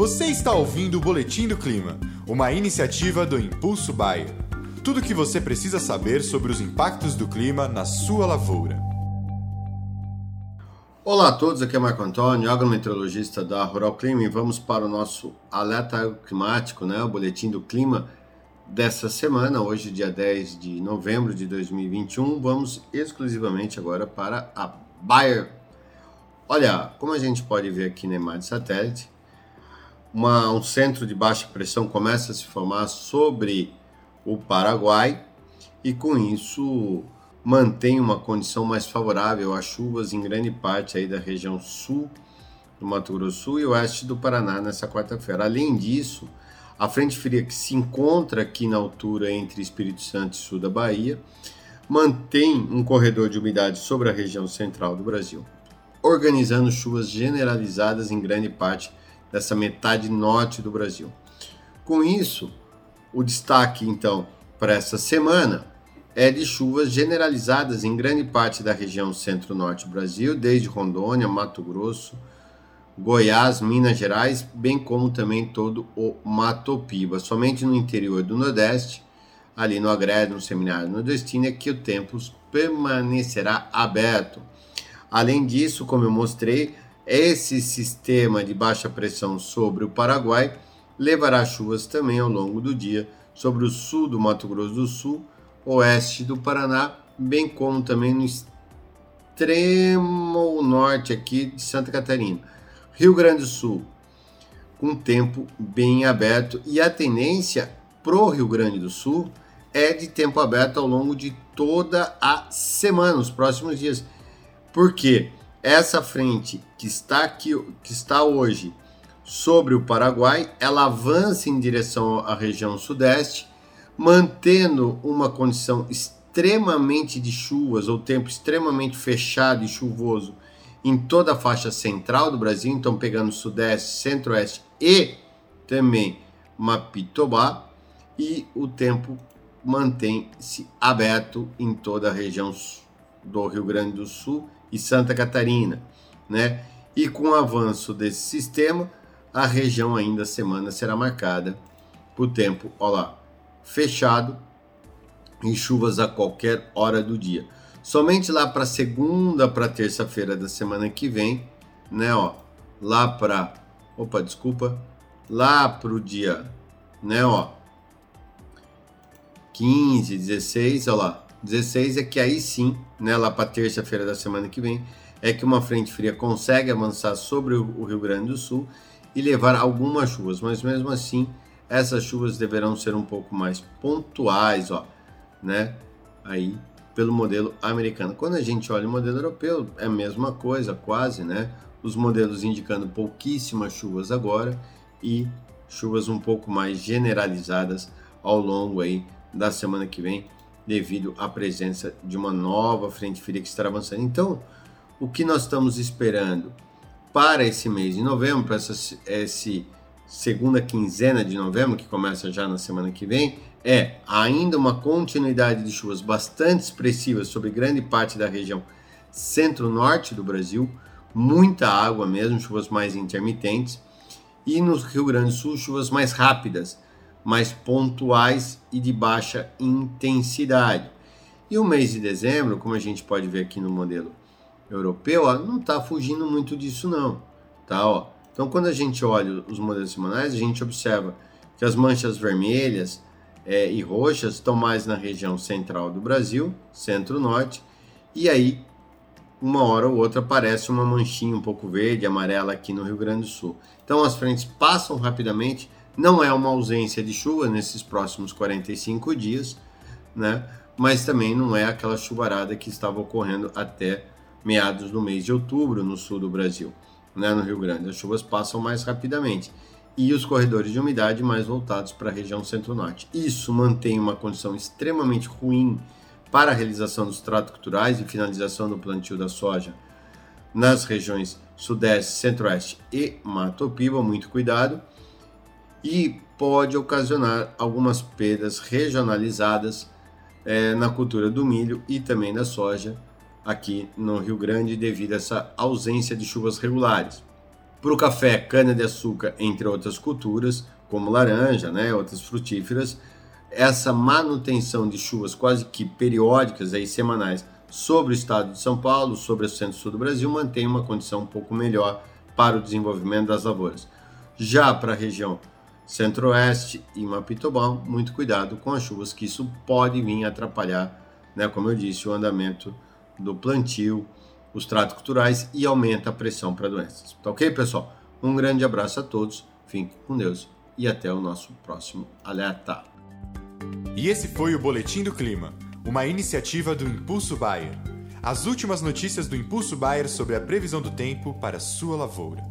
Você está ouvindo o Boletim do Clima, uma iniciativa do Impulso Bayer. Tudo o que você precisa saber sobre os impactos do clima na sua lavoura. Olá a todos, aqui é Marco Antônio, agrometeorologista da Rural Clima e vamos para o nosso alerta climático, né, o Boletim do Clima dessa semana, hoje dia 10 de novembro de 2021. Vamos exclusivamente agora para a Bayer. Olha, como a gente pode ver aqui na imagem satélite, uma, um centro de baixa pressão começa a se formar sobre o Paraguai e com isso mantém uma condição mais favorável a chuvas em grande parte aí da região sul do Mato Grosso e oeste do Paraná nessa quarta-feira. Além disso, a frente fria que se encontra aqui na altura entre Espírito Santo e sul da Bahia mantém um corredor de umidade sobre a região central do Brasil, organizando chuvas generalizadas em grande parte dessa metade norte do Brasil. Com isso, o destaque então para essa semana é de chuvas generalizadas em grande parte da região centro-norte do Brasil, desde Rondônia, Mato Grosso, Goiás, Minas Gerais, bem como também todo o Mato Piba. Somente no interior do Nordeste, ali no Agreste, no Seminário Nordestino, é que o tempo permanecerá aberto. Além disso, como eu mostrei, esse sistema de baixa pressão sobre o Paraguai levará chuvas também ao longo do dia sobre o sul do Mato Grosso do Sul, oeste do Paraná, bem como também no extremo norte aqui de Santa Catarina. Rio Grande do Sul, com tempo bem aberto e a tendência pro Rio Grande do Sul é de tempo aberto ao longo de toda a semana, os próximos dias. Por quê? Essa frente que está aqui, que está hoje sobre o Paraguai, ela avança em direção à região sudeste, mantendo uma condição extremamente de chuvas ou tempo extremamente fechado e chuvoso em toda a faixa central do Brasil, então pegando sudeste, centro-oeste e também Mapitobá, e o tempo mantém-se aberto em toda a região do Rio Grande do Sul e Santa Catarina, né? E com o avanço desse sistema, a região ainda semana será marcada por tempo, ó lá, fechado em chuvas a qualquer hora do dia. Somente lá para segunda para terça-feira da semana que vem, né, ó, lá para, opa, desculpa, lá para o dia, né, ó, 15, 16, ó lá, 16 é que aí sim, né, lá para terça-feira da semana que vem, é que uma frente fria consegue avançar sobre o Rio Grande do Sul e levar algumas chuvas, mas mesmo assim essas chuvas deverão ser um pouco mais pontuais, ó, né? Aí pelo modelo americano. Quando a gente olha o modelo europeu, é a mesma coisa, quase, né? Os modelos indicando pouquíssimas chuvas agora e chuvas um pouco mais generalizadas ao longo aí da semana que vem devido à presença de uma nova frente fria que está avançando. Então, o que nós estamos esperando para esse mês de novembro, para essa segunda quinzena de novembro, que começa já na semana que vem, é ainda uma continuidade de chuvas bastante expressivas sobre grande parte da região centro-norte do Brasil, muita água mesmo, chuvas mais intermitentes, e no Rio Grande do Sul, chuvas mais rápidas, mais pontuais e de baixa intensidade. E o mês de dezembro, como a gente pode ver aqui no modelo europeu, ó, não está fugindo muito disso não, tá? Ó. Então, quando a gente olha os modelos semanais, a gente observa que as manchas vermelhas é, e roxas estão mais na região central do Brasil, centro-norte, e aí uma hora ou outra aparece uma manchinha um pouco verde, amarela aqui no Rio Grande do Sul. Então as frentes passam rapidamente não é uma ausência de chuva nesses próximos 45 dias, né? Mas também não é aquela chuvarada que estava ocorrendo até meados do mês de outubro no sul do Brasil, né, no Rio Grande. As chuvas passam mais rapidamente e os corredores de umidade mais voltados para a região centro-norte. Isso mantém uma condição extremamente ruim para a realização dos tratos culturais e finalização do plantio da soja nas regiões sudeste, centro-oeste e Mato Piba. Muito cuidado e pode ocasionar algumas perdas regionalizadas é, na cultura do milho e também da soja aqui no Rio Grande devido a essa ausência de chuvas regulares. Para o café, cana-de-açúcar, entre outras culturas, como laranja, né, outras frutíferas, essa manutenção de chuvas quase que periódicas, aí, semanais, sobre o estado de São Paulo, sobre o centro-sul do Brasil, mantém uma condição um pouco melhor para o desenvolvimento das lavouras. Já para a região centro-oeste e Mapitobal, muito cuidado com as chuvas, que isso pode vir atrapalhar, né, como eu disse, o andamento do plantio, os tratos culturais e aumenta a pressão para doenças. Tá ok, pessoal? Um grande abraço a todos, fiquem com Deus e até o nosso próximo alerta. E esse foi o Boletim do Clima, uma iniciativa do Impulso Bayer. As últimas notícias do Impulso Bayer sobre a previsão do tempo para sua lavoura.